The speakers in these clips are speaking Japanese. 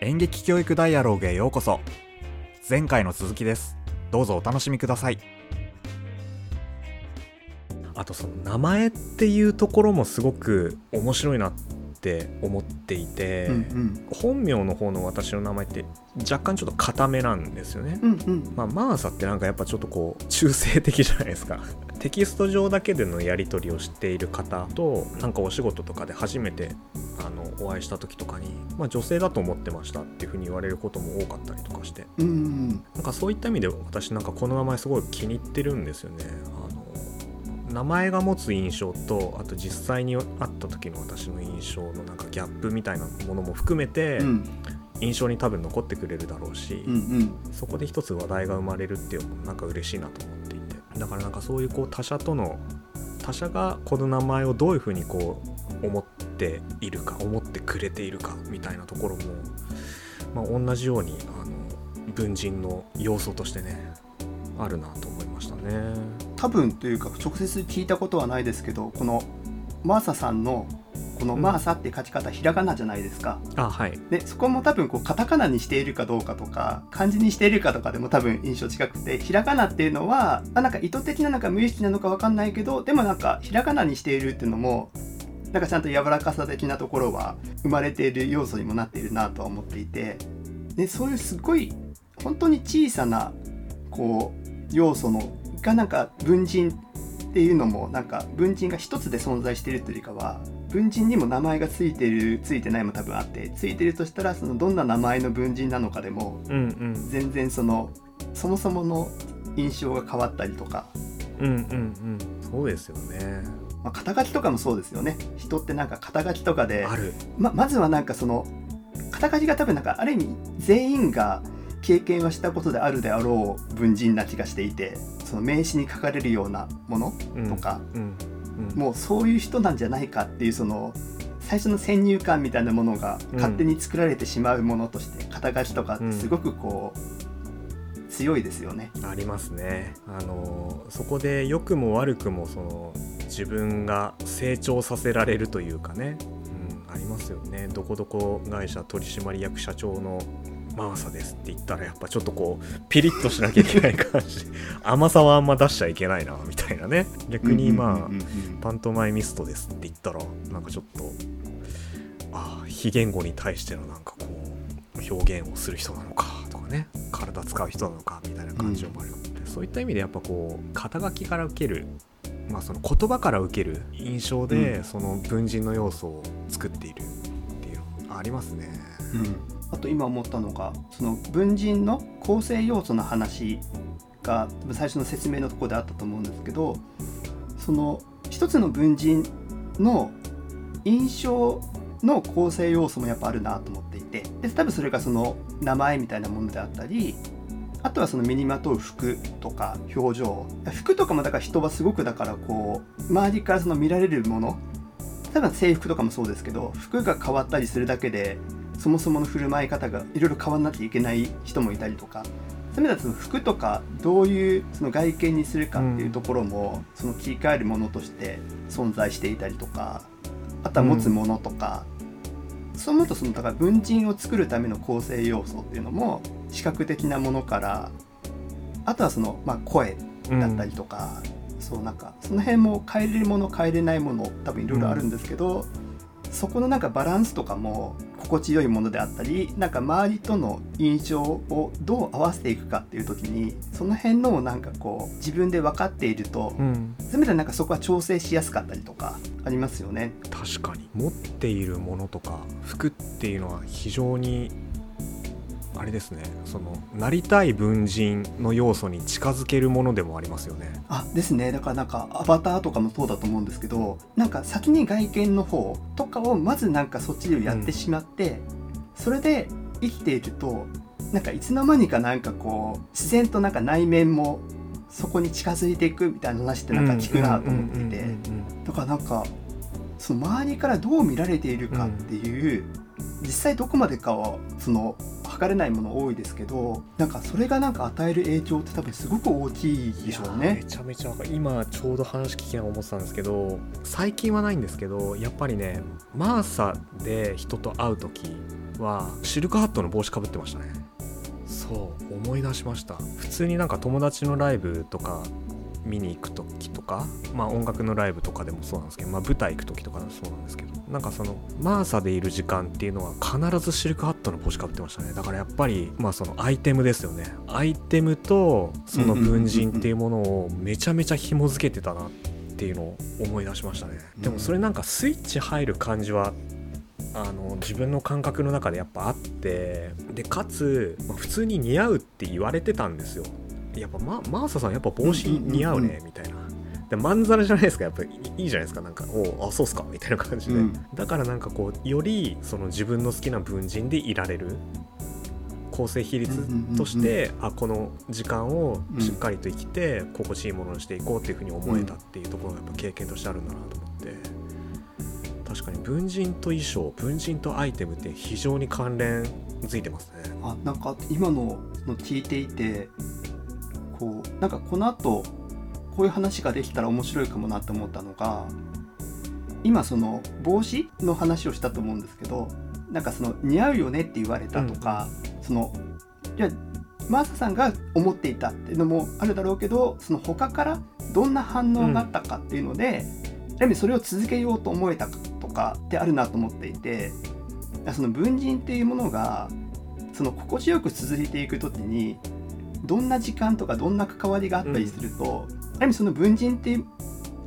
演劇教育ダイアログへようこそ。前回の続きです。どうぞお楽しみください。あとその名前っていうところもすごく面白いなって思っていて、うんうん。本名の方の私の名前って若干ちょっと固めなんですよね、うんうん。まあ、マーサってなんかやっぱちょっとこう中性的じゃないですか。テキスト上だけでのやり取りをしている方となんかお仕事とかで初めてあのお会いした時とかに、まあ、女性だと思ってましたっていうふうに言われることも多かったりとかして。うんうん。なんかそういった意味で私なんかこの名前すごい気に入ってるんですよね名前が持つ印象とあと実際に会った時の私の印象のなんかギャップみたいなものも含めてうん。印象に多分残ってくれるだろうし、うんうん。そこで一つ話題が生まれるっていうのもなんか嬉しいなと思っていて。だからなんかそういうこう他者との他者がこの名前をどういうふうにこう思っているか思ってくれているかみたいなところも、まあ、同じようにあの文人の要素としてねあるなと思いましたね。多分というか直接聞いたことはないですけどこのマーサさんのこの「マーサ」って書き方、ひらがなじゃないですか。あはい。でそこも多分こうカタカナにしているかどうかとか漢字にしているかとかでも多分印象近くてひらがなっていうのは、まあ、なんか意図的なのか無意識なのか分かんないけどでもなんかひらがなにしているっていうのもなんかちゃんと柔らかさ的なところは生まれている要素にもなっているなとは思っていて。でそういうすごい本当に小さなこう要素のがなんか文人っていうのもなんか文人が一つで存在しているというよりかは文人にも名前がついてるついてないも多分あってついてるとしたらそのどんな名前の文人なのかでもうんうん全然そのそもそもの印象が変わったりとか、うんうんうん。そうですよね。まあ、肩書きとかもそうですよね。人ってなんか肩書きとかである。ままずはなんかその肩書きが多分なんかある意味全員が経験はしたことであるであろう文人な気がしていてその名刺に書かれるようなものうんとか、うんうんもうそういう人なんじゃないかっていうその最初の先入観みたいなものがうん勝手に作られてしまうものとして、肩書きとかってすごくこう、強いですよね。ありますね。あのそこで良くも悪くもその自分が成長させられるというかね、うん、ありますよね。どこどこ会社取締役社長のマーサですって言ったらやっぱちょっとこうピリッとしなきゃいけない感じ。甘さはあんま出しちゃいけないなみたいなね。逆にまあ、うんうんうんうん。パントマイミストですって言ったらなんかちょっとああ非言語に対してのなんかこう表現をする人なのかとかね。体使う人なのかみたいな感じもある、そういった意味でやっぱこう肩書きから受けるまあその言葉から受ける印象で、うん。その文人の要素を作っているっていうのありますね。うんあと今思ったのがその文人の構成要素の話が最初の説明のところであったと思うんですけどその一つの文人の印象の構成要素もやっぱあるなと思っていてで多分それがその名前みたいなものであったりあとはその身にまとう服とか表情。服とかもだから人はすごくだからこう周りからその見られるもの多分制服とかもそうですけど服が変わったりするだけでそもそもの振る舞い方がいろいろ変わんなきゃいけない人もいたりとかそういう意味ではその服とかどういうその外見にするかっていうところも、その切り替えるものとして存在していたりとかあとは持つものとか、そう思うとそのだから文人を作るための構成要素っていうのも視覚的なものからあとはその、まあ、声だったりとか、そうなんかその辺も変えれるもの変えれないもの多分いろいろあるんですけど、そこのなんかバランスとかも心地よいものであったりなんか周りとの印象をどう合わせていくかっていう時にその辺のもなんかこう自分で分かっていると、うん、そういう意味ではなんかそこは調整しやすかったりとかありますよね。確かに持っているものとか服っていうのは非常にあれですね。そのなりたい文人の要素に近づけるものでもありますよね。あですね。だからなんかアバターとかもそうだと思うんですけどなんか先に外見の方とかをまずなんかそっちでやってしまって、それで生きているとなんかいつの間にかなんかこう自然となんか内面もそこに近づいていくみたいな話ってなんか聞くなと思っていてだからなんかその周りからどう見られているかっていう、実際どこまでかはその測れないもの多いですけどなんかそれがなんか与える影響って多分すごく大きいでしょうめね。ちゃめちゃ今ちょうど話聞きながら思ってたんですけど最近はないんですけどやっぱりねマーサで人と会う時はシルクハットの帽子かぶってましたね。そう。思い出しました。普通になんか友達のライブとか見に行く時とかまあ音楽のライブとかでもそうなんですけど、まあ、舞台行く時とかでもそうなんですけどなんかそのマーサでいる時間っていうのは必ずシルクハットの帽子かぶってましたね。だからやっぱりまあそのアイテムですよね。アイテムとその文人っていうものをめちゃめちゃ紐付けてたなっていうのを思い出しましたね。でもそれなんかスイッチ入る感じはあの自分の感覚の中でやっぱあってでかつ、まあ、普通に似合うって言われてたんですよやっぱママーサさんやっぱ帽子似合うねみたいな。でまんざらじゃないですかやっぱいいいじゃないですかなんか「おあそうっすか」みたいな感じで、うん。だからなんかこうよりその自分の好きな文人でいられる。構成比率として、あこの時間をしっかりと生きて心地いいものにしていこうっていうふうに思えたっていうところがやっぱ経験としてあるんだなと思って。確かに文人と衣装文人とアイテムって非常に関連づいてますね。あなんか今のの聞いていてこうなんかこの後こういう話ができたら面白いかもなって思ったのが今その帽子の話をしたと思うんですけどなんかその似合うよねって言われたとか、そのいやマーサさんが思っていたっていうのもあるだろうけどその他からどんな反応があったかっていうので、やはりそれを続けようと思えたかとかってあるなと思っていてその文人っていうものがその心地よく続いていく時にどんな時間とかどんな関わりがあったりすると、やはりその文人って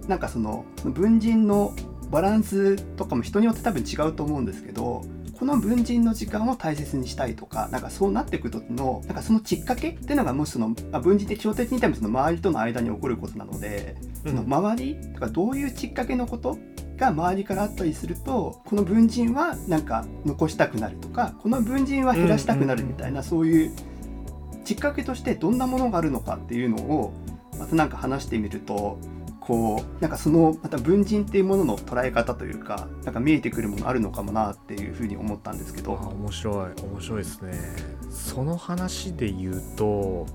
なんかそのその文人のバランスとかも人によって多分違うと思うんですけどこの文人の時間を大切にしたいとかなんかそうなっていく時のなんかそのきっかけっていうのがもしそのあ文人って基本的に多分その周りとの間に起こることなのでその周りとかどういうきっかけのことが周りからあったりするとこの文人はなんか残したくなるとかこの文人は減らしたくなるみたいなそういうきっかけとしてどんなものがあるのかっていうのをまたなんか話してみるとこうなんかそのまた文人っていうものの捉え方というかなんか見えてくるものあるのかもなっていうふうに思ったんですけど。面白い面白いですねその話で言うと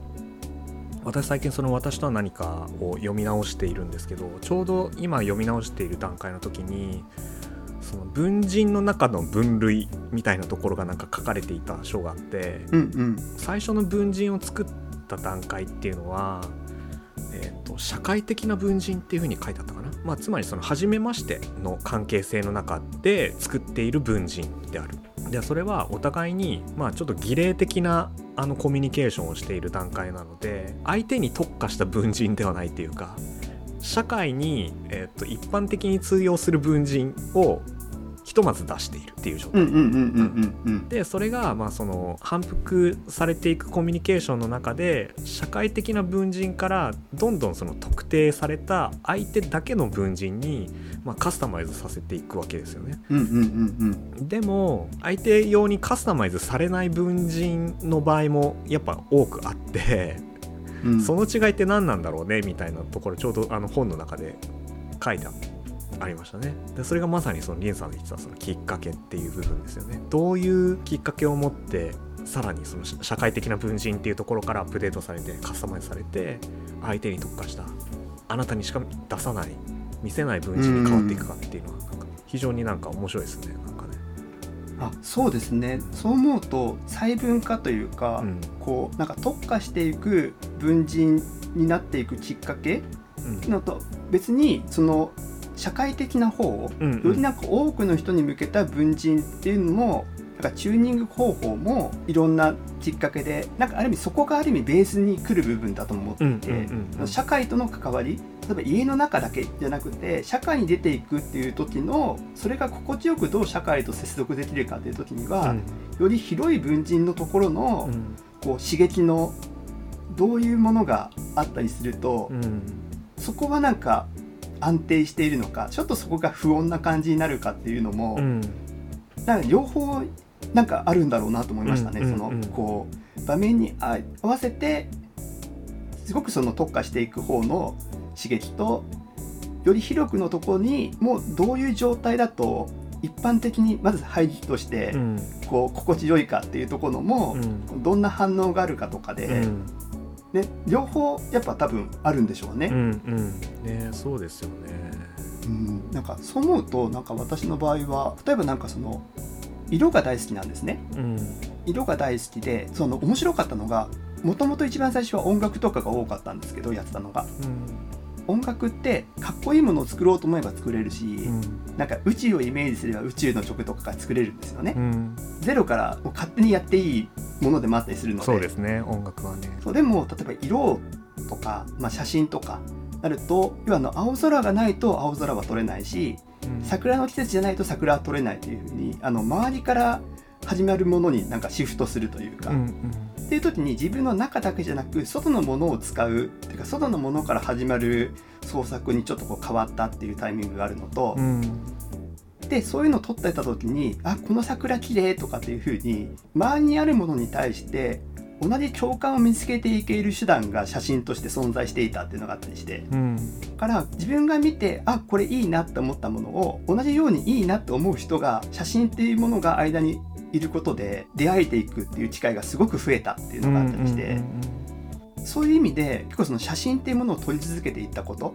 私最近その「私とは何か」を読み直しているんですけどちょうど今読み直している段階の時にその文人の中の分類みたいなところがなんか書かれていた章があってうんうん。最初の文人を作った段階っていうのは、えー、と社会的な文人っていうふうに書いてあったかな、まあ、つまりその初めましての関係性の中で作っている文人である。でそれはお互いに、まあ、ちょっと儀礼的なあのコミュニケーションをしている段階なので相手に特化した文人ではないっていうか社会に、えー、と一般的に通用する文人をひとまず出しているっていう状態。でそれがまあその反復されていくコミュニケーションの中で社会的な文人からどんどんその特定された相手だけの文人にまあカスタマイズさせていくわけですよね。でも相手用にカスタマイズされない文人の場合もやっぱ多くあってうん。うんその違いって何なんだろうねみたいなところちょうどあの本の中で書いてありましたね。でそれがまさにそのリンさんが言ってたそのきっかけっていう部分ですよね。どういうきっかけを持ってさらにその社社会的な文人っていうところからアップデートされてカスタマイズされて相手に特化したあなたにしか出さない見せない文人に変わっていくかっていうのはなんか非常になんか面白いですね。なんかね。あそうですね。そう思うと細分化というか、うん。こうなんか特化していく文人になっていくきっかけうん。のと別にその社会的な方うんよりなんか多くの人に向けた文人っていうのもなんかチューニング方法もいろんなきっかけでなんかある意味そこがある意味ベースに来る部分だと思っていて、社会との関わり例えば家の中だけじゃなくて社会に出ていくっていう時のそれが心地よくどう社会と接続できるかっていう時には、より広い文人のところの、うん。こう刺激のどういうものがあったりすると、うん。そこはなんか安定しているのかちょっとそこが不穏な感じになるかっていうのも、うん。なんか両方なんかあるんだろうなと思いましたね。うんそのこう場面にあ合わせてすごくその特化していく方の刺激とより広くのところにもうどういう状態だと一般的にまず配置としてうん。こう心地よいかっていうところもう、ん。どんな反応があるかとかで、うんね、両方やっぱ多分あるんでしょうね。うんうん。ねそうですよね。うん、なんかそう思うとなんか私の場合は例えばなんかその色が大好きなんですね。うん。色が大好きでその面白かったのがもともと一番最初は音楽とかが多かったんですけどやってたのが音楽ってかっこいいものを作ろうと思えば作れるし、うん。なんか宇宙をイメージすれば宇宙の曲とかが作れるんですよね、うん。ゼロからもう勝手にやっていいものでもあったりするので。そうですね音楽はね。そうでも例えば色とか、まあ、写真とかなると要はあの青空がないと青空は撮れないしうん。桜の季節じゃないと桜は撮れないというふうにあの周りから始まるものになんかシフトするというか、うんっていう時に自分の中だけじゃなく外のものを使うっていうか外のものから始まる創作にちょっとこう変わったっていうタイミングがあるのと。う、ん。でそういうのを撮ってた時にあこの桜綺麗とかっていうふうに周りにあるものに対して同じ共感を見つけていける手段が写真として存在していたっていうのがあったりして。うん。だから自分が見てあこれいいなって思ったものを同じようにいいなって思う人が写真っていうものが間にいることで出会えていくっていう機会がすごく増えたっていうのがあったりして。そういう意味で結構その写真っていうものを撮り続けていったこと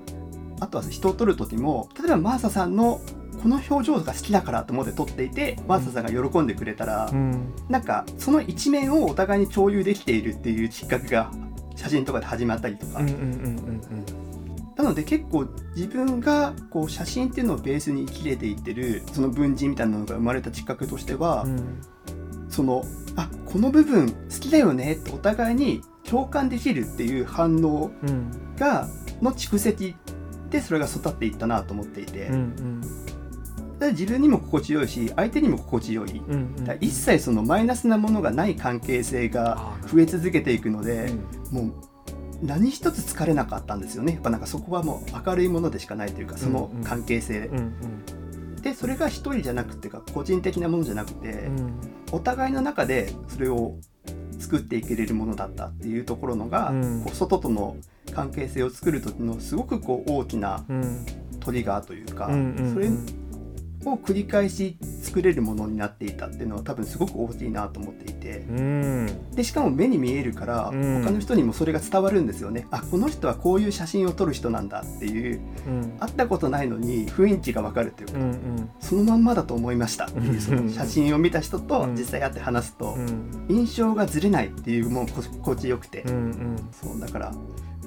あとは人を撮る時も例えばマーサさんのこの表情が好きだからと思って撮っていてマーサさんが喜んでくれたら、うん。なんかその一面をお互いに共有できているっていうきっかけが写真とかで始まったりとか、なので結構自分がこう写真っていうのをベースに生きれていってるその文人みたいなのが生まれたきっかけとしては、うんうんそのあこの部分好きだよねってお互いに共感できるっていう反応うん。がの蓄積でそれが育っていったなと思っていて、うんうん。自分にも心地よいし相手にも心地よい、うんうん一切そのマイナスなものがない関係性が増え続けていくのでう、ん。もう何一つ疲れなかったんですよね。やっぱなんかそこはもう明るいものでしかないというかその関係性、うんうんでそれが一人じゃなくてか個人的なものじゃなくて、うん。お互いの中でそれを作っていけれるものだったっていうところのが、うん。こう外との関係性を作る時のすごくこう大きなうん。トリガーというか、うんうん。それを繰り返し作れるものになっていたっていうのは多分すごく大きいなと思っていて。うん。でしかも目に見えるから、うん。他の人にもそれが伝わるんですよね。あこの人はこういう写真を撮る人なんだっていう。うん。会ったことないのに雰囲気がわかるっていうか、うんうん。そのまんまだと思いましたっていうそうんの写真を見た人とうん。実際会って話すとうん。印象がずれないっていうもうこ心地よくて、うんうん。そうだから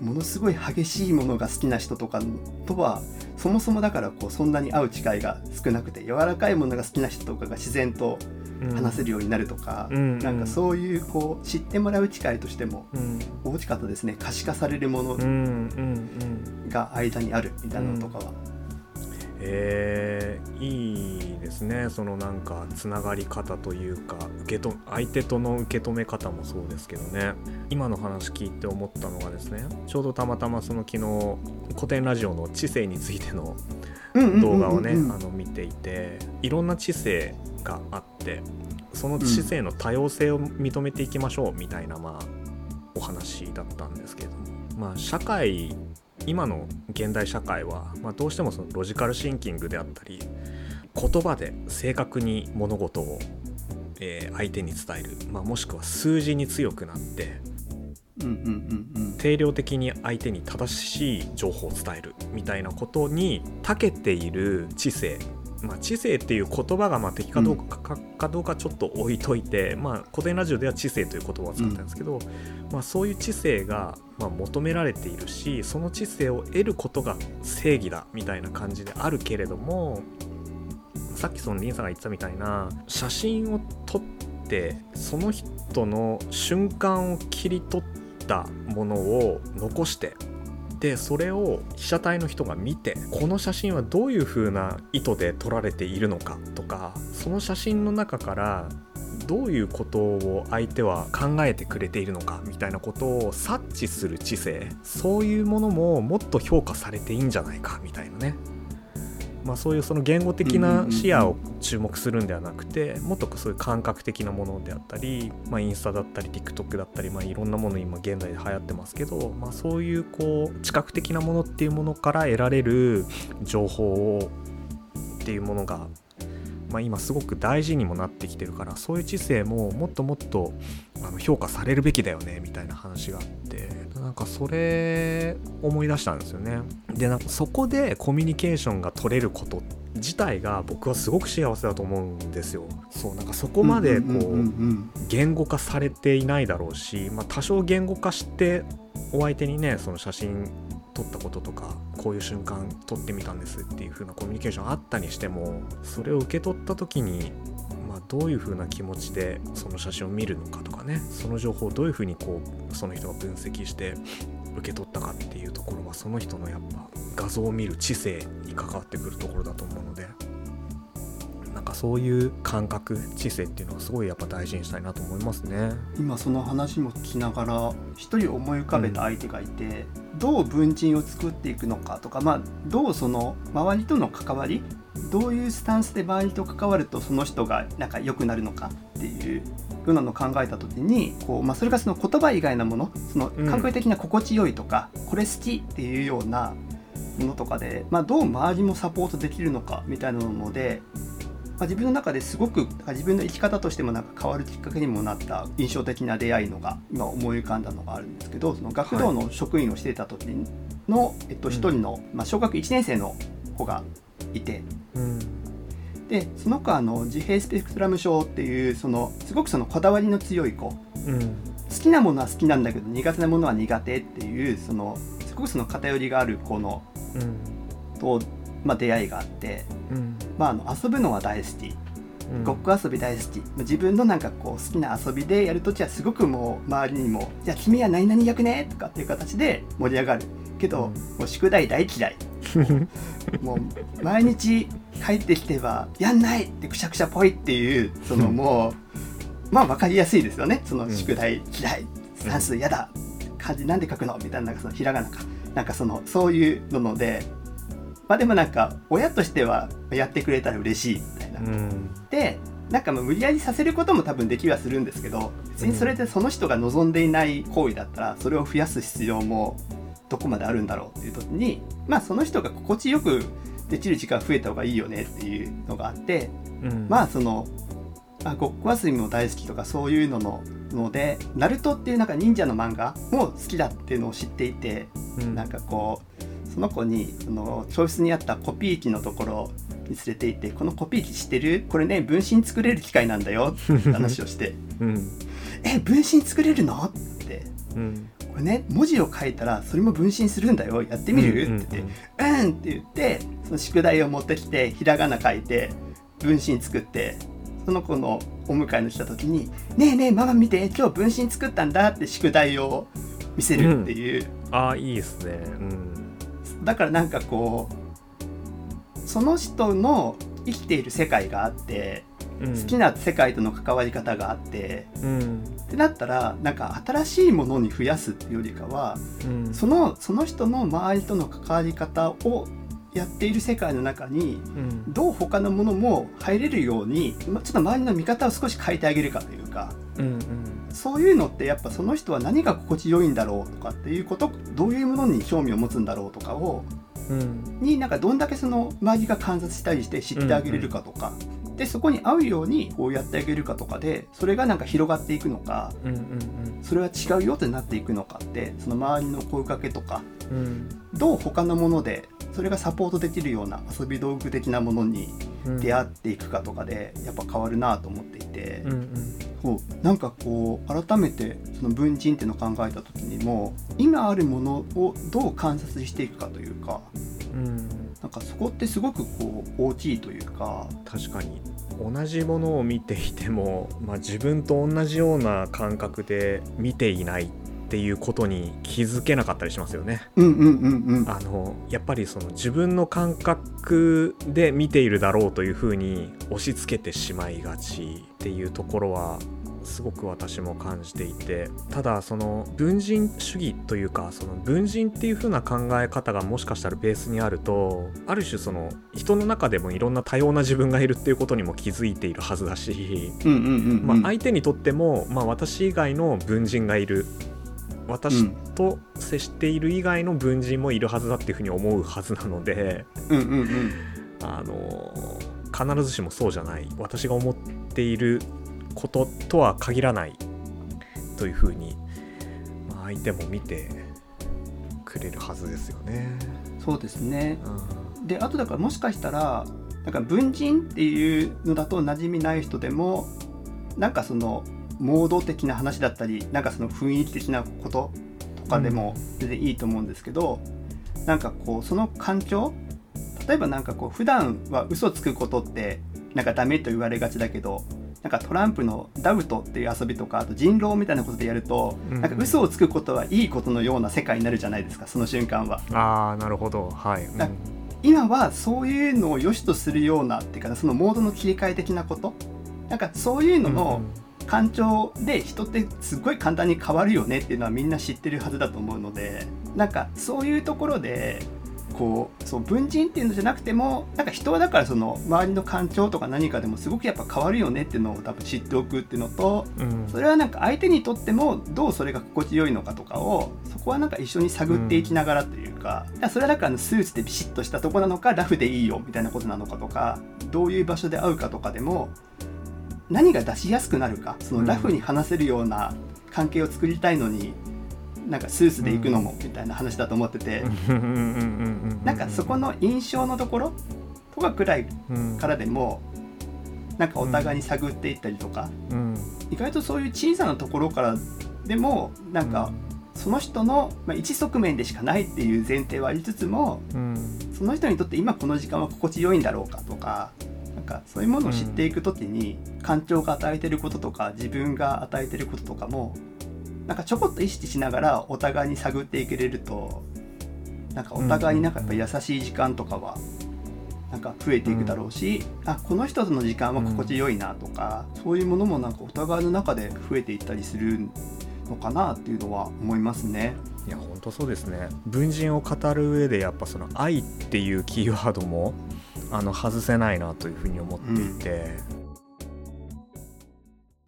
ものすごい激しいものが好きな人とかとはそもそもだからこうそんなに会う機会が少なくて柔らかいものが好きな人とかが自然とうん。話せるようになるとか、うん。なんかそういうこう知ってもらう機会としてもうん。大きかったですね。可視化されるものが間にあるみたいなのとかは。えー、いいですね。そのなんかつながり方というか受けと相手との受け止め方もそうですけどね。今の話聞いて思ったのがですねちょうどたまたまその昨日古典ラジオの知性についての動画をね見ていていろんな知性があってその知性の多様性を認めていきましょうみたいな、まあ、お話だったんですけども、まあ、社会今の現代社会は、まあ、どうしてもそのロジカルシンキングであったり言葉で正確に物事を、えー相手に伝える、まあ、もしくは数字に強くなってうんうんうんうん。定量的に相手に正しい情報を伝えるみたいなことに長けている知性、まあ、知性っていう言葉がまあ敵かどうか,、かかどうかちょっと置いといて、まあ、古典ラジオでは知性という言葉を使ったんですけど、まあ、そういう知性がまあ求められているしその知性を得ることが正義だみたいな感じであるけれどもさっきそのリンさんが言ってたみたいな写真を撮ってその人の瞬間を切り取ったものを残してでそれを被写体の人が見てこの写真はどういう風な意図で撮られているのかとかその写真の中からどういうことを相手は考えてくれているのかみたいなことを察知する知性そういうものももっと評価されていいんじゃないかみたいなね。まあそういうその言語的な視野を注目するんではなくてもっとそういう感覚的なものであったり、まあ、インスタだったり TikTok だったり、まあ、いろんなもの今現代で流行ってますけど、まあ、そういうこう知覚的なものっていうものから得られる情報をっていうものが、まあ、今すごく大事にもなってきてるからそういう知性ももっともっとあの評価されるべきだよねみたいな話があってなんかそれ思い出したんですよね。でなんかそこでコミュニケーションが取れること自体が僕はすごく幸せだと思うんですよ。そうなんかそこまでこう言語化されていないだろうし、まあ、多少言語化してお相手にねその写真撮ったこととかこういう瞬間撮ってみたんですっていう風なコミュニケーションあったにしてもそれを受け取った時に、まあ、どういう風な気持ちでその写真を見るのかとかねその情報をどういう風にこうその人が分析して受け取ったかっていうところはその人のやっぱ画像を見る知性に関わってくるところだと思うので。なんかそういう感覚知性っていうのはすごいやっぱ大事にしたいなと思いますね今その話も聞きながら一人思い浮かべた相手がいて、うん、どう文鎮を作っていくのかとか、まあ、どうその周りとの関わりどういうスタンスで周りと関わるとその人がなんか良くなるのかっていうようなのを考えた時にこう、まあ、それがその言葉以外のものその感覚的な心地よいとか、うん、これ好きっていうようなものとかで、まあ、どう周りもサポートできるのかみたいなのでまあ、自分の中ですごく自分の生き方としてもなんか変わるきっかけにもなった印象的な出会いのが今思い浮かんだのがあるんですけどその学童の職員をしていた時の、はい、えっと、一人の、まあ、小学1年生の子がいて、うん、でその子はあの自閉スペクトラム症っていうそのすごくそのこだわりの強い子、うん、好きなものは好きなんだけど苦手なものは苦手っていうそのすごくその偏りがある子の、うん、とまあ、出会いがあって、うん、まあ、あの遊ぶのは大好き。ごっこ遊び大好き。自分のなんかこう好きな遊びでやるときはすごくもう周りにも「じゃあ君は何々役ね」とかっていう形で盛り上がるけど、もう宿題大嫌いもう毎日帰ってきては「やんない!」ってくしゃくしゃぽいっていうそのもうまあ分かりやすいですよねその宿題嫌い算数嫌だ漢字なんで書くのみたいななんかそのひらがなかなんかそのそういうのでまあでもなんか親としてはやってくれたら嬉しいみたいな。うん、でなんか無理やりさせることも多分できはするんですけど別にそれでその人が望んでいない行為だったらそれを増やす必要もどこまであるんだろうっていう時にまあその人が心地よくできる時間増えた方がいいよねっていうのがあって、うん、まあそのあごっこ遊びも大好きとかそういうののので「ナルトっていうなんか忍者の漫画も好きだっていうのを知っていて、うん、なんかこうその子にその教室にあったコピー機のところに連れて行って「このコピー機知ってる？これね分身作れる機械なんだよ」って話をして「うん、え分身作れるの?」って、うん、これね文字を書いたらそれも分身するんだよ。やってみる、うん、って言って「うん」って言ってその宿題を持ってきてひらがな書いて分身作ってその子のお迎えの来た時に「ねえねえママ見て今日分身作ったんだ」って宿題を見せるっていう、うん、ああいいですね。うん。だからなんかこうその人の生きている世界があって、うん、好きな世界との関わり方があって、うん、ってなったらなんか新しいものに増やすっていうよりかは、うん、そのその人の周りとの関わり方をやっている世界の中に、どう他のものも入れるようにちょっと周りの見方を少し変えてあげるかというか、うんうん、そういうのってやっぱその人は何が心地よいんだろうとかっていうことどういうものに興味を持つんだろうとかを、うん、になんかどんだけその周りが観察したりして知ってあげれるかとか、うんうん、でそこに合うようにこうやってあげるかとかでそれがなんか広がっていくのか、うんうんうん、それは違うよってなっていくのかってその周りの声かけとか、うん、どう他のものでそれがサポートできるような遊び道具的なものに出会っていくかとかでやっぱ変わるなと思っていて、うんうん、そうなんかこう改めてその文人っていうのを考えた時にも今あるものをどう観察していくかというか、うん、なんかそこってすごくこう大きいというか。確かに。同じものを見ていても、まあ、自分と同じような感覚で見ていないっていうことに気づけなかったりしますよね。あのやっぱりその自分の感覚で見ているだろうというふうに押し付けてしまいがちっていうところはすごく私も感じていてただその文人主義というかその文人っていう風な考え方がもしかしたらベースにあるとある種その人の中でもいろんな多様な自分がいるっていうことにも気づいているはずだし相手にとっても、まあ、私以外の文人がいる私と接している以外の文人もいるはずだっていうふうに思うはずなので、あの必ずしもそうじゃない。私が思っていることとは限らないというふうに、まあ、相手も見てくれるはずですよね。そうですね。うん。であとだからもしかしたらなんか文人っていうのだと馴染みない人でもなんかそのモード的な話だったりなんかその雰囲気的なこととかでも全然いいと思うんですけど、なんかこうその感情例えばなんかこう普段は嘘つくことってなんかダメと言われがちだけどなんかトランプのダウトっていう遊びとかあと人狼みたいなことでやると、うんなんか嘘をつくことはいいことのような世界になるじゃないですかその瞬間は。ああなるほど。はい、うん。だ今はそういうのを良しとするようなっていうかそのモードの切り替え的なこと？なんかそういうのの感情で人ってすっごい簡単に変わるよねっていうのはみんな知ってるはずだと思うのでなんかそういうところでこうそう文人っていうのじゃなくてもなんか人はだからその周りの感情とか何かでもすごくやっぱ変わるよねっていうのを多分知っておくっていうのとうんそれはなんか相手にとってもどうそれが心地よいのかとかをそこはなんか一緒に探っていきながらというか,、それはだからスーツでビシッとしたとこなのかラフでいいよみたいなことなのかとかどういう場所で会うかとかでも何が出しやすくなるかそのラフに話せるような関係を作りたいのに、なんかスーツで行くのもみたいな話だと思ってて、なんかそこの印象のところとかくらいうんからでもなんかお互いに探っていったりとか、うん意外とそういう小さなところからでもなんかその人の、まあ、一側面でしかないっていう前提はありつつもうんその人にとって今この時間は心地よいんだろうかとかなんかそういうものを知っていく時に感情が与えてることとか自分が与えてることとかもなんかちょこっと意識しながらお互いに探っていけれるとなんかお互いになんかやっぱ優しい時間とかはなんか増えていくだろうし、あこの人との時間は心地よいなとか、そういうものもなんかお互いの中で増えていったりするのかなっていうのは思いますね。いや本当そうですね。文人を語る上でやっぱその愛っていうキーワードもあの外せないなというふうに思っていて、